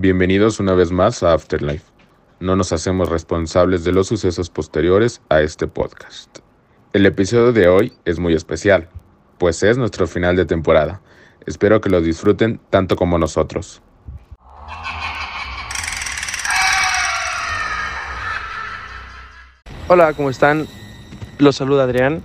Bienvenidos una vez más a Afterlife. No nos hacemos responsables de los sucesos posteriores a este podcast. El episodio de hoy es muy especial, pues es nuestro final de temporada. Espero que lo disfruten tanto como nosotros. Hola, ¿cómo están? Los saluda Adrián.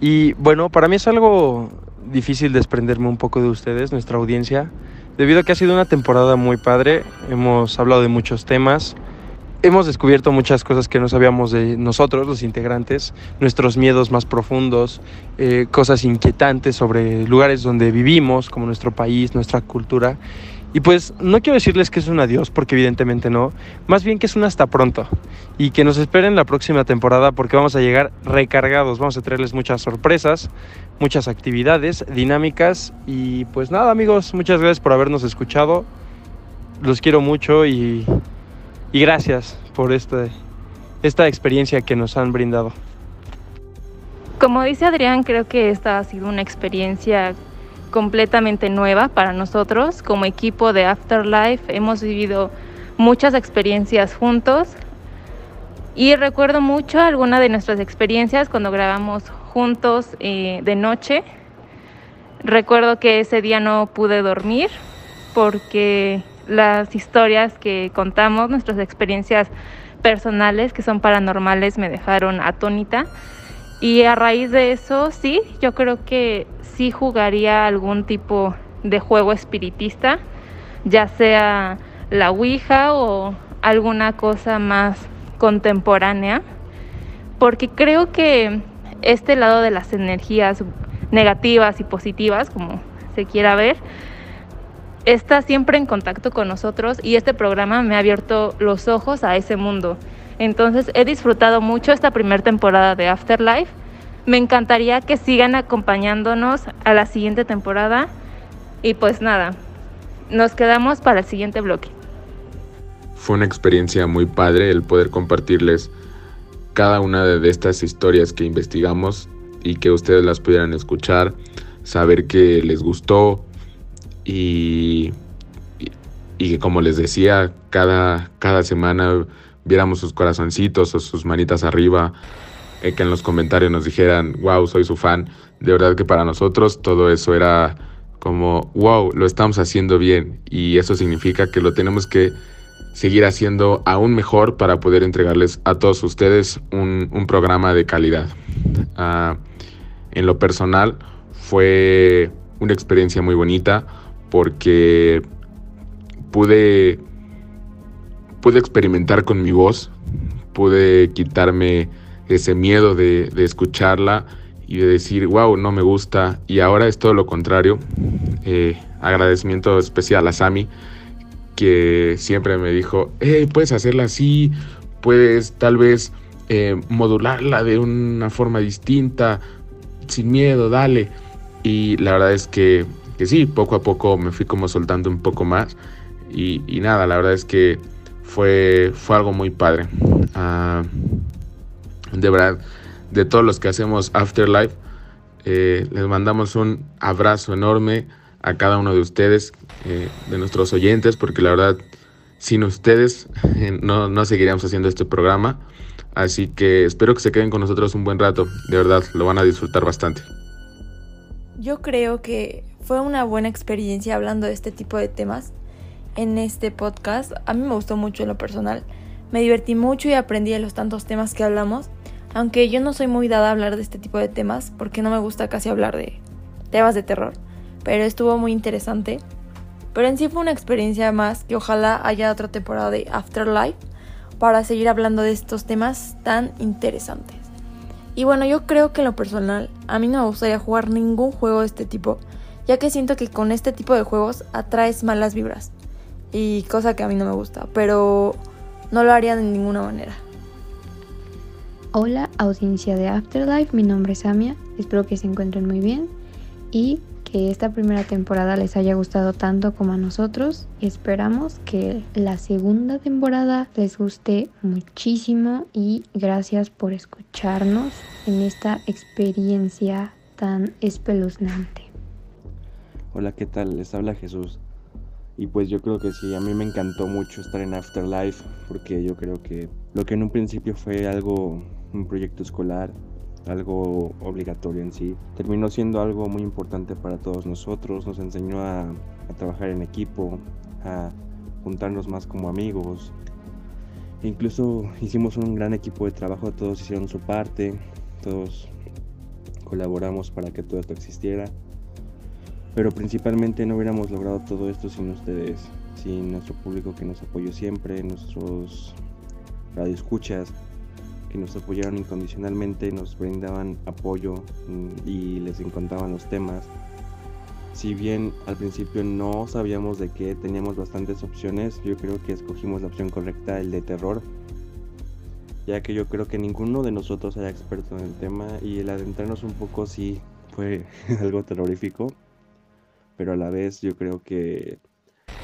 Y bueno, para mí es algo difícil desprenderme un poco de ustedes, nuestra audiencia, debido a que ha sido una temporada muy padre. Hemos hablado de muchos temas. Hemos descubierto muchas cosas que no sabíamos de nosotros, los integrantes, nuestros miedos más profundos, eh, cosas inquietantes sobre lugares donde vivimos, como nuestro país, nuestra cultura. Y pues no quiero decirles que es un adiós, porque evidentemente no, más bien que es un hasta pronto. Y que nos esperen la próxima temporada porque vamos a llegar recargados, vamos a traerles muchas sorpresas, muchas actividades, dinámicas. Y pues nada amigos, muchas gracias por habernos escuchado. Los quiero mucho y, y gracias por esta experiencia que nos han brindado. Como dice Adrián, creo que esta ha sido una experiencia completamente nueva para nosotros. Como equipo de Afterlife hemos vivido muchas experiencias juntos y recuerdo mucho algunas de nuestras experiencias cuando grabamos juntos eh, de noche. Recuerdo que ese día no pude dormir porque las historias que contamos, nuestras experiencias personales que son paranormales me dejaron atónita. Y a raíz de eso, sí, yo creo que sí jugaría algún tipo de juego espiritista, ya sea la Ouija o alguna cosa más contemporánea, porque creo que este lado de las energías negativas y positivas, como se quiera ver, está siempre en contacto con nosotros y este programa me ha abierto los ojos a ese mundo. Entonces he disfrutado mucho esta primera temporada de Afterlife me encantaría que sigan acompañándonos a la siguiente temporada. Y pues nada, nos quedamos para el siguiente bloque. Fue una experiencia muy padre el poder compartirles cada una de estas historias que investigamos y que ustedes las pudieran escuchar, saber que les gustó y, y, como les decía, cada, cada semana viéramos sus corazoncitos o sus manitas arriba eh, que en los comentarios nos dijeran, wow, soy su fan. De verdad que para nosotros todo eso era como, wow, lo estamos haciendo bien. Y eso significa que lo tenemos que seguir haciendo aún mejor para poder entregarles a todos ustedes un, programa de calidad. Ah, en lo personal fue una experiencia muy bonita porque pude, pude experimentar con mi voz, pude quitarme ese miedo de, escucharla y de decir, wow, no me gusta. Y ahora es todo lo contrario. Eh, agradecimiento especial a Sami, que siempre me dijo, hey, puedes hacerla así, puedes tal vez eh, modularla de una forma distinta, sin miedo, dale. Y la verdad es que, que sí, poco a poco me fui como soltando un poco más. Y, nada, la verdad es que fue, fue algo muy padre. Ah, de verdad, de todos los que hacemos Afterlife, eh, les mandamos un abrazo enorme a cada uno de ustedes, eh, de nuestros oyentes, porque la verdad, sin ustedes eh, no, no seguiríamos haciendo este programa. Así que espero que se queden con nosotros un buen rato. De verdad, lo van a disfrutar bastante. Yo creo que fue una buena experiencia hablando de este tipo de temas en este podcast. A mí me gustó mucho en lo personal. Me divertí mucho y aprendí de los tantos temas que hablamos. Aunque yo no soy muy dada a hablar de este tipo de temas, porque no me gusta casi hablar de temas de terror, pero estuvo muy interesante. Pero en sí fue una experiencia más que ojalá haya otra temporada de Afterlife para seguir hablando de estos temas tan interesantes. Y bueno, yo creo que en lo personal a mí no me gustaría jugar ningún juego de este tipo, ya que siento que con este tipo de juegos atraes malas vibras. Y cosa que a mí no me gusta, pero no lo haría de ninguna manera. Hola audiencia de Afterlife, mi nombre es Samia, espero que se encuentren muy bien y que esta primera temporada les haya gustado tanto como a nosotros y esperamos que la segunda temporada les guste muchísimo y gracias por escucharnos en esta experiencia tan espeluznante. Hola, ¿qué tal? Les habla Jesús. Y pues yo creo que sí, a mí me encantó mucho estar en Afterlife porque yo creo que lo que en un principio fue algo, un proyecto escolar, algo obligatorio en sí, terminó siendo algo muy importante para todos nosotros, nos enseñó a, a trabajar en equipo, a juntarnos más como amigos. incluso hicimos un gran equipo de trabajo, todos hicieron su parte, todos colaboramos para que todo esto existiera. Pero principalmente no hubiéramos logrado todo esto sin ustedes, sin nuestro público que nos apoyó siempre, nuestros radioescuchas que nos apoyaron incondicionalmente, nos brindaban apoyo mm, y les encontraban los temas. Si bien al principio no sabíamos de qué, teníamos bastantes opciones, yo creo que escogimos la opción correcta, el de terror, ya que yo creo que ninguno de nosotros era experto en el tema y el adentrarnos un poco sí fue algo terrorífico, pero a la vez yo creo que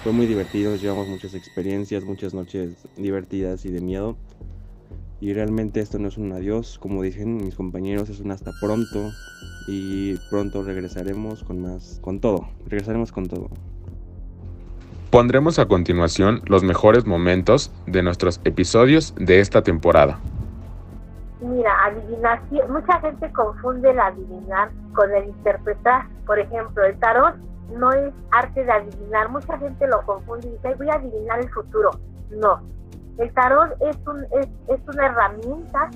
fue muy divertido, llevamos muchas experiencias, muchas noches divertidas y de miedo. Y realmente esto no es un adiós, como dicen mis compañeros, es un hasta pronto. Y pronto regresaremos con más, con todo, regresaremos con todo. Pondremos a continuación los mejores momentos de nuestros episodios de esta temporada. Mira, adivinación, mucha gente confunde el adivinar con el interpretar. Por ejemplo, el tarot no es arte de adivinar. Mucha gente lo confunde y dice, voy a adivinar el futuro. No. El tarot es, un, es, es una herramienta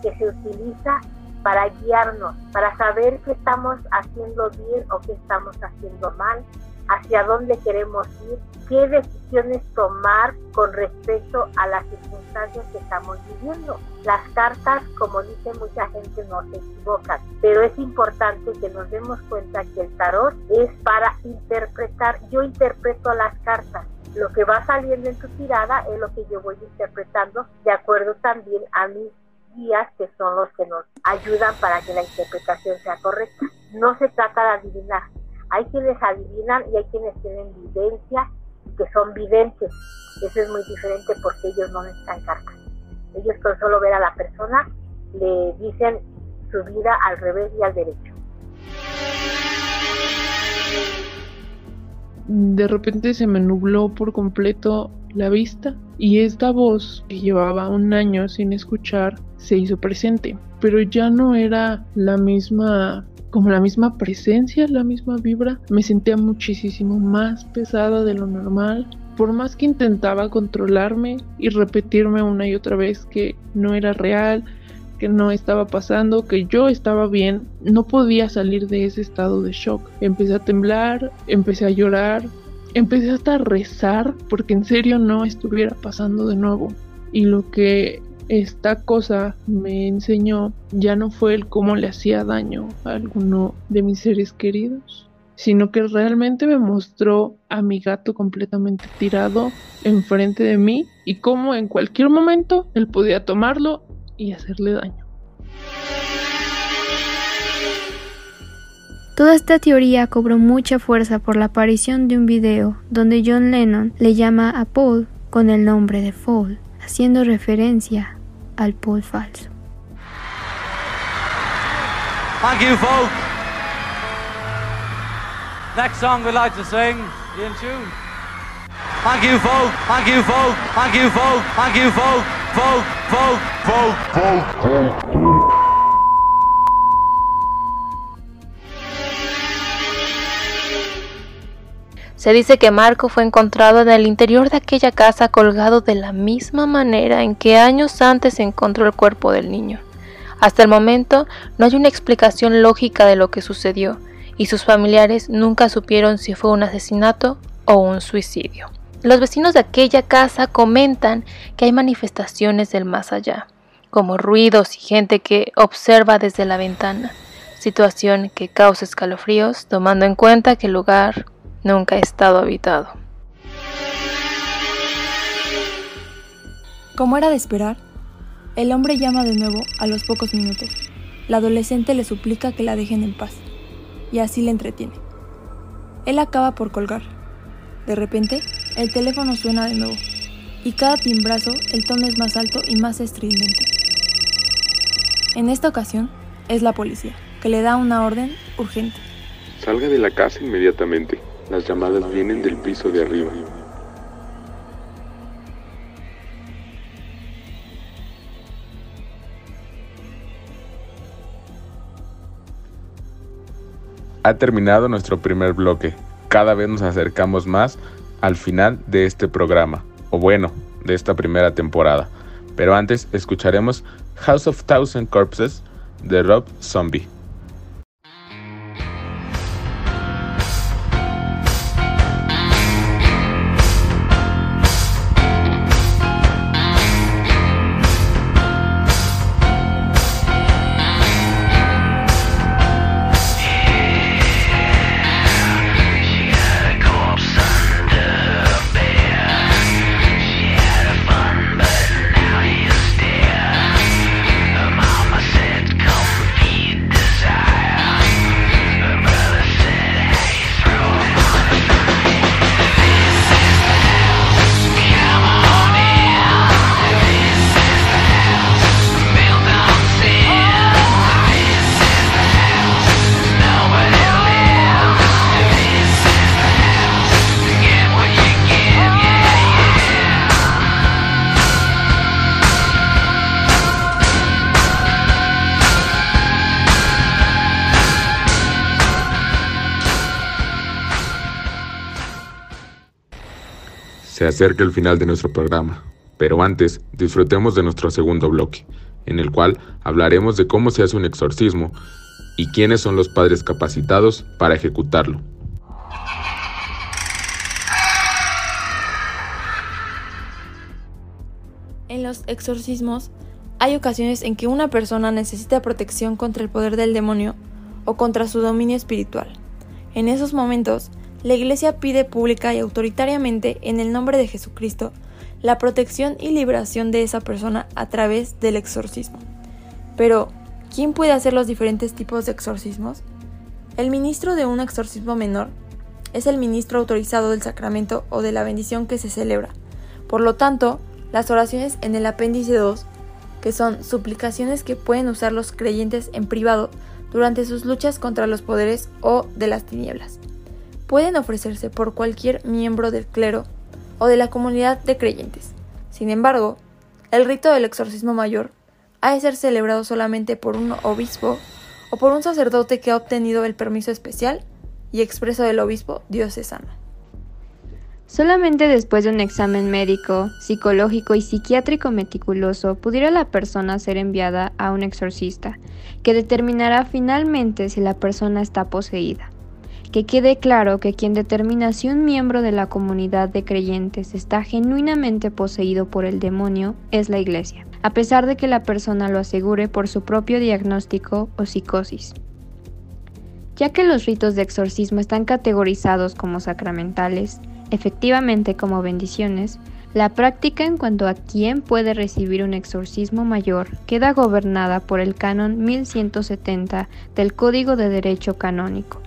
que se utiliza para guiarnos, para saber qué estamos haciendo bien o qué estamos haciendo mal, hacia dónde queremos ir, qué decisiones tomar con respecto a las circunstancias que estamos viviendo. Las cartas, como dice mucha gente, no se equivocan, pero es importante que nos demos cuenta que el tarot es para interpretar. Yo interpreto las cartas. Lo que va saliendo en tu tirada es lo que yo voy interpretando de acuerdo también a mis guías que son los que nos ayudan para que la interpretación sea correcta. No se trata de adivinar, hay quienes adivinan y hay quienes tienen vivencia que son videntes. Eso es muy diferente porque ellos no necesitan cartas. Ellos con solo ver a la persona le dicen su vida al revés y al derecho. De repente se me nubló por completo la vista y esta voz que llevaba un año sin escuchar se hizo presente, pero ya no era la misma como la misma presencia, la misma vibra, me sentía muchísimo más pesada de lo normal. Por más que intentaba controlarme y repetirme una y otra vez que no era real, que no estaba pasando, que yo estaba bien, no podía salir de ese estado de shock. Empecé a temblar, empecé a llorar, empecé hasta a rezar porque en serio no estuviera pasando de nuevo. Y lo que esta cosa me enseñó ya no fue el cómo le hacía daño a alguno de mis seres queridos, sino que realmente me mostró a mi gato completamente tirado enfrente de mí y cómo en cualquier momento él podía tomarlo y hacerle daño. Toda esta teoría cobró mucha fuerza por la aparición de un video donde John Lennon le llama a Paul con el nombre de Fall haciendo referencia al Paul falso. Thank you, folk. Next song we'd like to sing, in tune. Thank you, folk. Thank you, folk. Thank you, folk. Thank you, folk. Folk, folk, folk, folk. folk. Se dice que Marco fue encontrado en el interior de aquella casa colgado de la misma manera en que años antes se encontró el cuerpo del niño. Hasta el momento no hay una explicación lógica de lo que sucedió y sus familiares nunca supieron si fue un asesinato o un suicidio. Los vecinos de aquella casa comentan que hay manifestaciones del más allá, como ruidos y gente que observa desde la ventana, situación que causa escalofríos tomando en cuenta que el lugar nunca ha estado habitado. Como era de esperar, el hombre llama de nuevo a los pocos minutos. La adolescente le suplica que la dejen en paz, y así le entretiene. Él acaba por colgar. De repente, el teléfono suena de nuevo, y cada timbrazo el tono es más alto y más estridente. En esta ocasión, es la policía, que le da una orden urgente. Salga de la casa inmediatamente. Las llamadas vienen del piso de arriba. Ha terminado nuestro primer bloque. Cada vez nos acercamos más al final de este programa, o bueno, de esta primera temporada. Pero antes escucharemos House of Thousand Corpses de Rob Zombie. Acerca el final de nuestro programa, pero antes disfrutemos de nuestro segundo bloque, en el cual hablaremos de cómo se hace un exorcismo y quiénes son los padres capacitados para ejecutarlo. En los exorcismos hay ocasiones en que una persona necesita protección contra el poder del demonio o contra su dominio espiritual. En esos momentos, la Iglesia pide pública y autoritariamente, en el nombre de Jesucristo, la protección y liberación de esa persona a través del exorcismo. Pero, ¿quién puede hacer los diferentes tipos de exorcismos? El ministro de un exorcismo menor es el ministro autorizado del sacramento o de la bendición que se celebra. Por lo tanto, las oraciones en el apéndice 2, que son suplicaciones que pueden usar los creyentes en privado durante sus luchas contra los poderes o de las tinieblas pueden ofrecerse por cualquier miembro del clero o de la comunidad de creyentes. Sin embargo, el rito del exorcismo mayor ha de ser celebrado solamente por un obispo o por un sacerdote que ha obtenido el permiso especial y expreso del obispo diocesano. Solamente después de un examen médico, psicológico y psiquiátrico meticuloso pudiera la persona ser enviada a un exorcista, que determinará finalmente si la persona está poseída que quede claro que quien determina si un miembro de la comunidad de creyentes está genuinamente poseído por el demonio es la Iglesia, a pesar de que la persona lo asegure por su propio diagnóstico o psicosis. Ya que los ritos de exorcismo están categorizados como sacramentales, efectivamente como bendiciones, la práctica en cuanto a quién puede recibir un exorcismo mayor queda gobernada por el canon 1170 del Código de Derecho Canónico.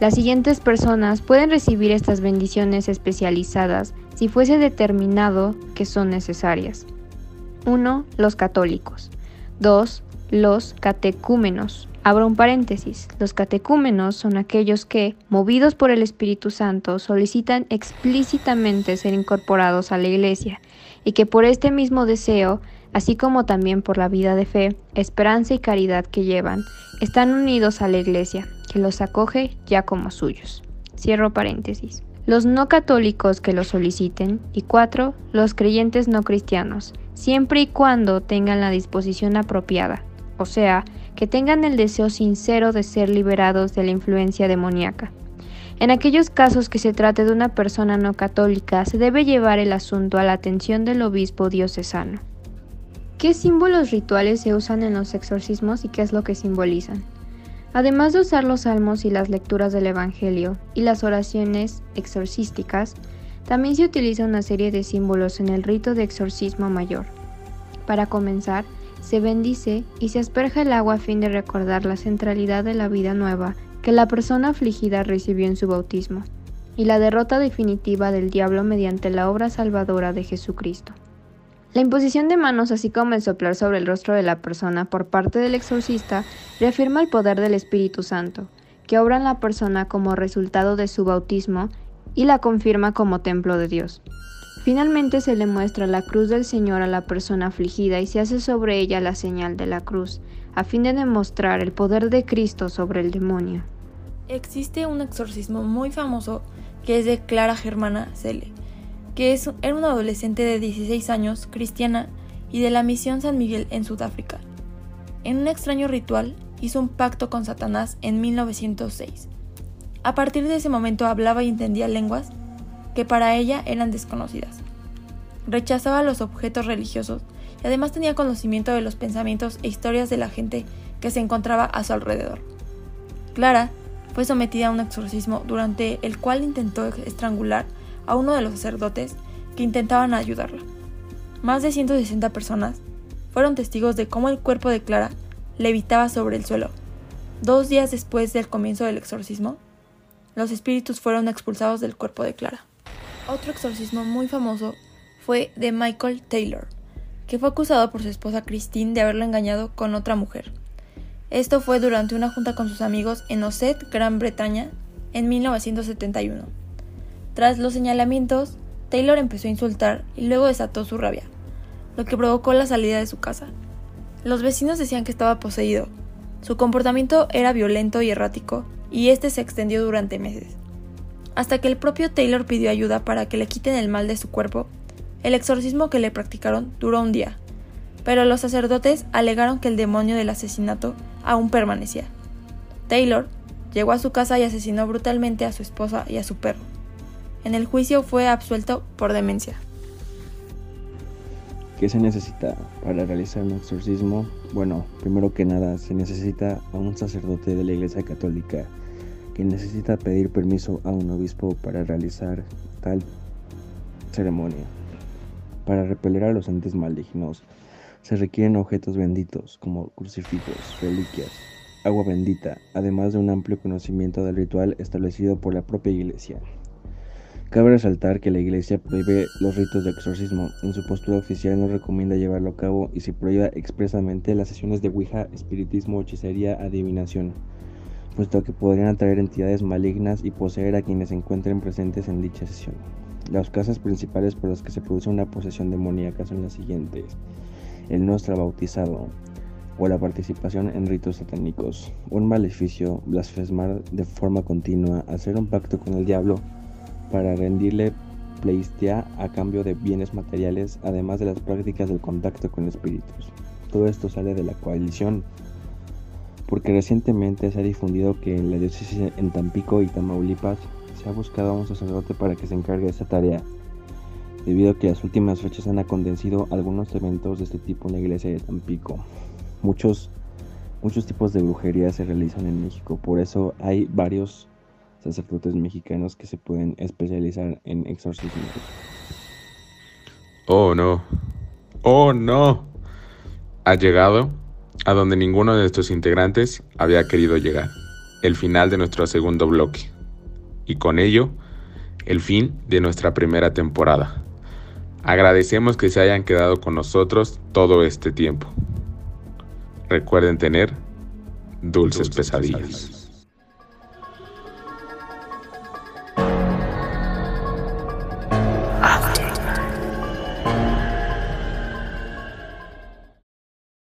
Las siguientes personas pueden recibir estas bendiciones especializadas si fuese determinado que son necesarias. 1. Los católicos. 2. Los catecúmenos. Abro un paréntesis. Los catecúmenos son aquellos que, movidos por el Espíritu Santo, solicitan explícitamente ser incorporados a la Iglesia y que por este mismo deseo, así como también por la vida de fe, esperanza y caridad que llevan, están unidos a la Iglesia que los acoge ya como suyos. Cierro paréntesis. Los no católicos que lo soliciten. Y cuatro, los creyentes no cristianos, siempre y cuando tengan la disposición apropiada, o sea, que tengan el deseo sincero de ser liberados de la influencia demoníaca. En aquellos casos que se trate de una persona no católica, se debe llevar el asunto a la atención del obispo diocesano. ¿Qué símbolos rituales se usan en los exorcismos y qué es lo que simbolizan? Además de usar los salmos y las lecturas del Evangelio y las oraciones exorcísticas, también se utiliza una serie de símbolos en el rito de exorcismo mayor. Para comenzar, se bendice y se asperja el agua a fin de recordar la centralidad de la vida nueva que la persona afligida recibió en su bautismo, y la derrota definitiva del diablo mediante la obra salvadora de Jesucristo. La imposición de manos, así como el soplar sobre el rostro de la persona por parte del exorcista, reafirma el poder del Espíritu Santo, que obra en la persona como resultado de su bautismo y la confirma como templo de Dios. Finalmente se le muestra la cruz del Señor a la persona afligida y se hace sobre ella la señal de la cruz, a fin de demostrar el poder de Cristo sobre el demonio. Existe un exorcismo muy famoso que es de Clara Germana Cele, que es, era una adolescente de 16 años, cristiana, y de la misión San Miguel en Sudáfrica. En un extraño ritual hizo un pacto con Satanás en 1906. A partir de ese momento hablaba y entendía lenguas que para ella eran desconocidas. Rechazaba los objetos religiosos y además tenía conocimiento de los pensamientos e historias de la gente que se encontraba a su alrededor. Clara fue sometida a un exorcismo durante el cual intentó estrangular a uno de los sacerdotes que intentaban ayudarla. Más de 160 personas fueron testigos de cómo el cuerpo de Clara levitaba sobre el suelo. Dos días después del comienzo del exorcismo, los espíritus fueron expulsados del cuerpo de Clara. Otro exorcismo muy famoso fue de Michael Taylor, que fue acusado por su esposa Christine de haberlo engañado con otra mujer. Esto fue durante una junta con sus amigos en Osset, Gran Bretaña, en 1971. Tras los señalamientos, Taylor empezó a insultar y luego desató su rabia, lo que provocó la salida de su casa. Los vecinos decían que estaba poseído. Su comportamiento era violento y errático, y este se extendió durante meses. Hasta que el propio Taylor pidió ayuda para que le quiten el mal de su cuerpo, el exorcismo que le practicaron duró un día, pero los sacerdotes alegaron que el demonio del asesinato aún permanecía. Taylor llegó a su casa y asesinó brutalmente a su esposa y a su perro. En el juicio fue absuelto por demencia. ¿Qué se necesita para realizar un exorcismo? Bueno, primero que nada se necesita a un sacerdote de la Iglesia Católica que necesita pedir permiso a un obispo para realizar tal ceremonia. Para repeler a los entes malignos se requieren objetos benditos como crucifijos, reliquias, agua bendita, además de un amplio conocimiento del ritual establecido por la propia Iglesia. Cabe resaltar que la Iglesia prohíbe los ritos de exorcismo. En su postura oficial no recomienda llevarlo a cabo y se prohíbe expresamente las sesiones de Ouija, espiritismo, hechicería, adivinación, puesto que podrían atraer entidades malignas y poseer a quienes se encuentren presentes en dicha sesión. Las causas principales por las que se produce una posesión demoníaca son las siguientes: el no estar bautizado o la participación en ritos satánicos, un maleficio, blasfemar de forma continua, hacer un pacto con el diablo para rendirle pleistía a cambio de bienes materiales, además de las prácticas del contacto con espíritus. Todo esto sale de la coalición, porque recientemente se ha difundido que en la diócesis en Tampico y Tamaulipas se ha buscado a un sacerdote para que se encargue de esa tarea, debido a que las últimas fechas han acontecido algunos eventos de este tipo en la iglesia de Tampico. Muchos, muchos tipos de brujería se realizan en México, por eso hay varios sacerdotes mexicanos que se pueden especializar en exorcismo. Oh no, oh no. Ha llegado a donde ninguno de nuestros integrantes había querido llegar. El final de nuestro segundo bloque. Y con ello, el fin de nuestra primera temporada. Agradecemos que se hayan quedado con nosotros todo este tiempo. Recuerden tener dulces, pesadillas.